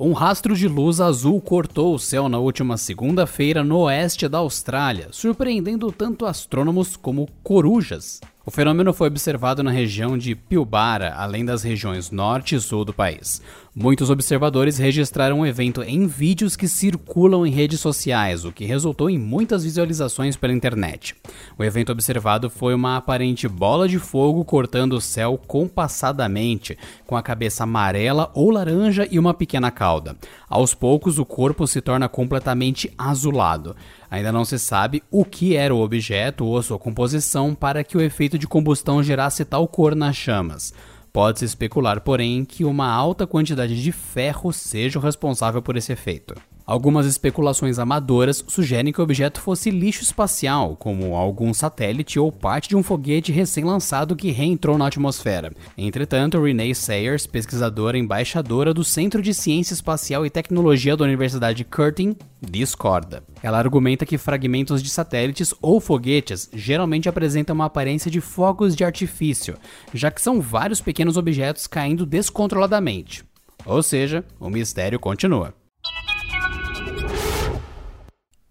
Um rastro de luz azul cortou o céu na última segunda-feira no oeste da Austrália, surpreendendo tanto astrônomos como corujas. O fenômeno foi observado na região de Pilbara, além das regiões norte e sul do país. Muitos observadores registraram o evento em vídeos que circulam em redes sociais, o que resultou em muitas visualizações pela internet. O evento observado foi uma aparente bola de fogo cortando o céu compassadamente, com a cabeça amarela ou laranja e uma pequena cauda. Aos poucos, o corpo se torna completamente azulado. Ainda não se sabe o que era o objeto ou sua composição para que o efeito de combustão gerasse tal cor nas chamas. Pode-se especular, porém, que uma alta quantidade de ferro seja o responsável por esse efeito. Algumas especulações amadoras sugerem que o objeto fosse lixo espacial, como algum satélite ou parte de um foguete recém-lançado que reentrou na atmosfera. Entretanto, Renee Sayers, pesquisadora embaixadora do Centro de Ciência Espacial e Tecnologia da Universidade Curtin, discorda. Ela argumenta que fragmentos de satélites ou foguetes geralmente apresentam uma aparência de fogos de artifício, já que são vários pequenos objetos caindo descontroladamente. Ou seja, o mistério continua.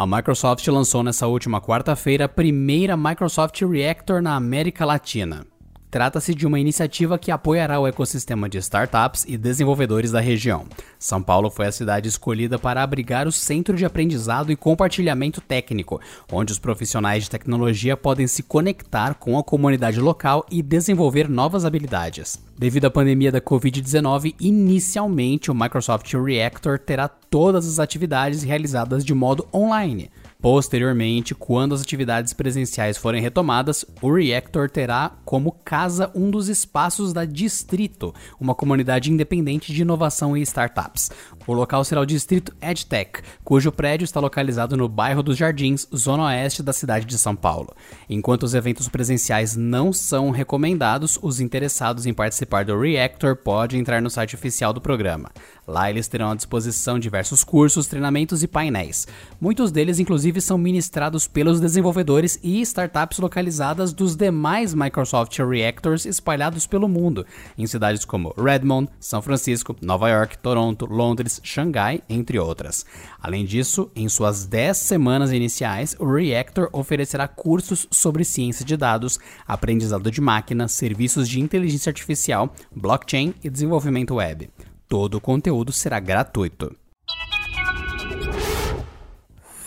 A Microsoft lançou nessa última quarta-feira a primeira Microsoft Reactor na América Latina. Trata-se de uma iniciativa que apoiará o ecossistema de startups e desenvolvedores da região. São Paulo foi a cidade escolhida para abrigar o centro de aprendizado e compartilhamento técnico, onde os profissionais de tecnologia podem se conectar com a comunidade local e desenvolver novas habilidades. Devido à pandemia da Covid-19, inicialmente o Microsoft Reactor terá todas as atividades realizadas de modo online. Posteriormente, quando as atividades presenciais forem retomadas, o Reactor terá como casa um dos espaços da Distrito, uma comunidade independente de inovação e startups. O local será o Distrito EdTech, cujo prédio está localizado no bairro dos Jardins, zona oeste da cidade de São Paulo. Enquanto os eventos presenciais não são recomendados, os interessados em participar do Reactor podem entrar no site oficial do programa. Lá eles terão à disposição diversos cursos, treinamentos e painéis. Muitos deles, inclusive, inclusive são ministrados pelos desenvolvedores e startups localizadas dos demais Microsoft Reactors espalhados pelo mundo, em cidades como Redmond, São Francisco, Nova York, Toronto, Londres, Xangai, entre outras. Além disso, em suas 10 semanas iniciais, o Reactor oferecerá cursos sobre ciência de dados, aprendizado de máquina, serviços de inteligência artificial, blockchain e desenvolvimento web. Todo o conteúdo será gratuito.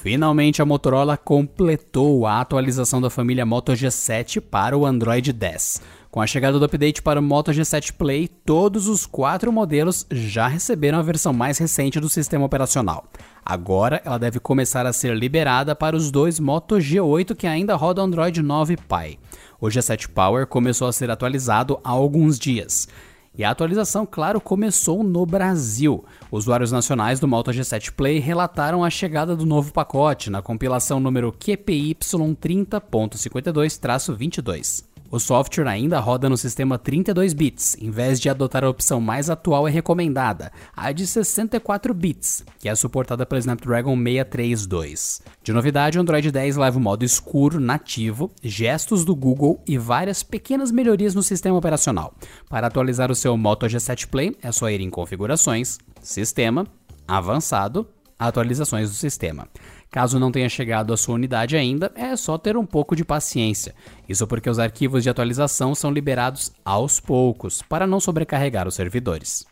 Finalmente a Motorola completou a atualização da família Moto G7 para o Android 10. Com a chegada do update para o Moto G7 Play, todos os quatro modelos já receberam a versão mais recente do sistema operacional. Agora ela deve começar a ser liberada para os dois Moto G8 que ainda rodam Android 9 Pie. O G7 Power começou a ser atualizado há alguns dias. E a atualização, claro, começou no Brasil. Usuários nacionais do Moto G7 Play relataram a chegada do novo pacote na compilação número QPY 30.52-22. O software ainda roda no sistema 32 bits, em vez de adotar a opção mais atual e recomendada, a de 64 bits, que é suportada pelo Snapdragon 632. De novidade, o Android 10 leva o modo escuro nativo, gestos do Google e várias pequenas melhorias no sistema operacional. Para atualizar o seu Moto G7 Play, é só ir em Configurações, Sistema, Avançado, Atualizações do sistema. Caso não tenha chegado à sua unidade ainda, é só ter um pouco de paciência. Isso porque os arquivos de atualização são liberados aos poucos, para não sobrecarregar os servidores.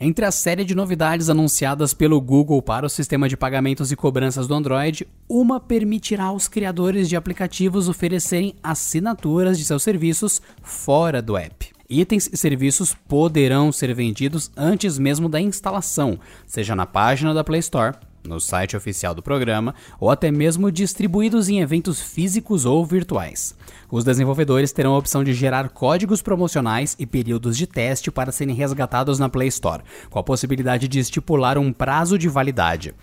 Entre a série de novidades anunciadas pelo Google para o sistema de pagamentos e cobranças do Android, uma permitirá aos criadores de aplicativos oferecerem assinaturas de seus serviços fora do app. Itens e serviços poderão ser vendidos antes mesmo da instalação, seja na página da Play Store, no site oficial do programa ou até mesmo distribuídos em eventos físicos ou virtuais. Os desenvolvedores terão a opção de gerar códigos promocionais e períodos de teste para serem resgatados na Play Store, com a possibilidade de estipular um prazo de validade.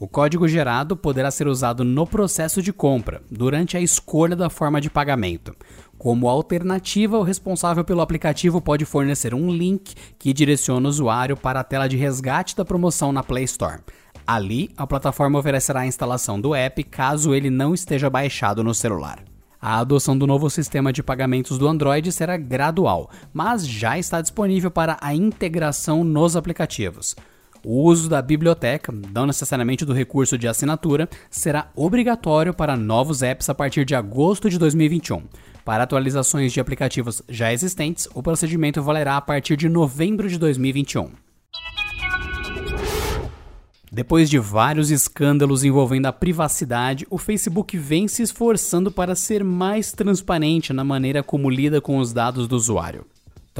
O código gerado poderá ser usado no processo de compra, durante a escolha da forma de pagamento. Como alternativa, o responsável pelo aplicativo pode fornecer um link que direciona o usuário para a tela de resgate da promoção na Play Store. Ali, a plataforma oferecerá a instalação do app caso ele não esteja baixado no celular. A adoção do novo sistema de pagamentos do Android será gradual, mas já está disponível para a integração nos aplicativos. O uso da biblioteca, não necessariamente do recurso de assinatura, será obrigatório para novos apps a partir de agosto de 2021. Para atualizações de aplicativos já existentes, o procedimento valerá a partir de novembro de 2021. Depois de vários escândalos envolvendo a privacidade, o Facebook vem se esforçando para ser mais transparente na maneira como lida com os dados do usuário.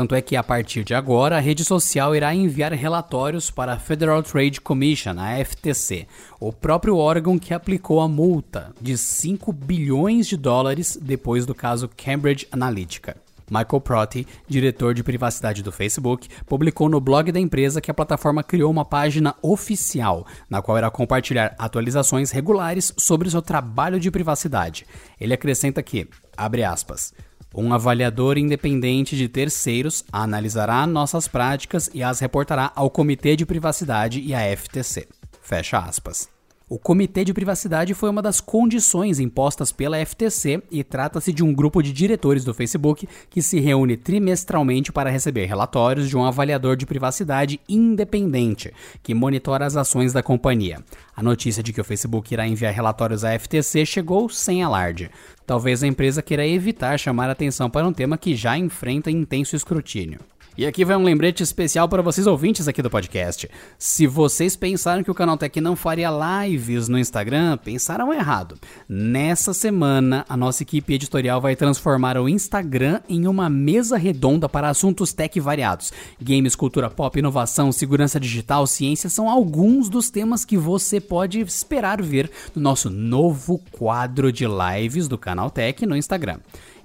Tanto é que a partir de agora a rede social irá enviar relatórios para a Federal Trade Commission, a FTC, o próprio órgão que aplicou a multa de 5 bilhões de dólares depois do caso Cambridge Analytica. Michael Proti, diretor de privacidade do Facebook, publicou no blog da empresa que a plataforma criou uma página oficial, na qual irá compartilhar atualizações regulares sobre seu trabalho de privacidade. Ele acrescenta que, abre aspas, um avaliador independente de terceiros analisará nossas práticas e as reportará ao Comitê de Privacidade e à FTC. Fecha aspas. O Comitê de Privacidade foi uma das condições impostas pela FTC e trata-se de um grupo de diretores do Facebook que se reúne trimestralmente para receber relatórios de um avaliador de privacidade independente que monitora as ações da companhia. A notícia de que o Facebook irá enviar relatórios à FTC chegou sem alarde. Talvez a empresa queira evitar chamar atenção para um tema que já enfrenta intenso escrutínio. E aqui vai um lembrete especial para vocês ouvintes aqui do podcast. Se vocês pensaram que o Canaltech não faria lives no Instagram, pensaram errado. Nessa semana, a nossa equipe editorial vai transformar o Instagram em uma mesa redonda para assuntos tech variados. Games, cultura pop, inovação, segurança digital, ciência são alguns dos temas que você pode esperar ver no nosso novo quadro de lives do Canaltech no Instagram.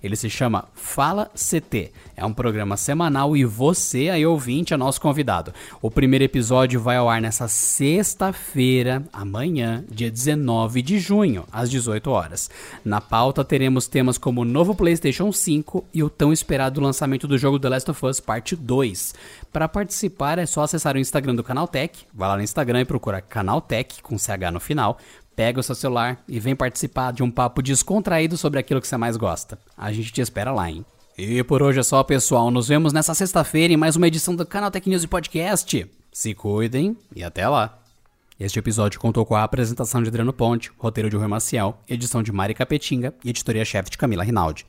Ele se chama Fala CT. É um programa semanal e você, aí ouvinte, é nosso convidado. O primeiro episódio vai ao ar nessa sexta-feira, amanhã, dia 19 de junho, às 18 horas. Na pauta teremos temas como o novo PlayStation 5 e o tão esperado lançamento do jogo The Last of Us Parte 2. Para participar é só acessar o Instagram do Canaltech, vai lá no Instagram e procura Canaltech com CH no final pega o seu celular e vem participar de um papo descontraído sobre aquilo que você mais gosta. A gente te espera lá, hein? E por hoje é só, pessoal. Nos vemos nessa sexta-feira em mais uma edição do Canal Tech News e Podcast. Se cuidem e até lá. Este episódio contou com a apresentação de Adriano Ponte, roteiro de Rui Maciel, edição de Mari Capetinga e editoria-chefe de Camila Rinaldi.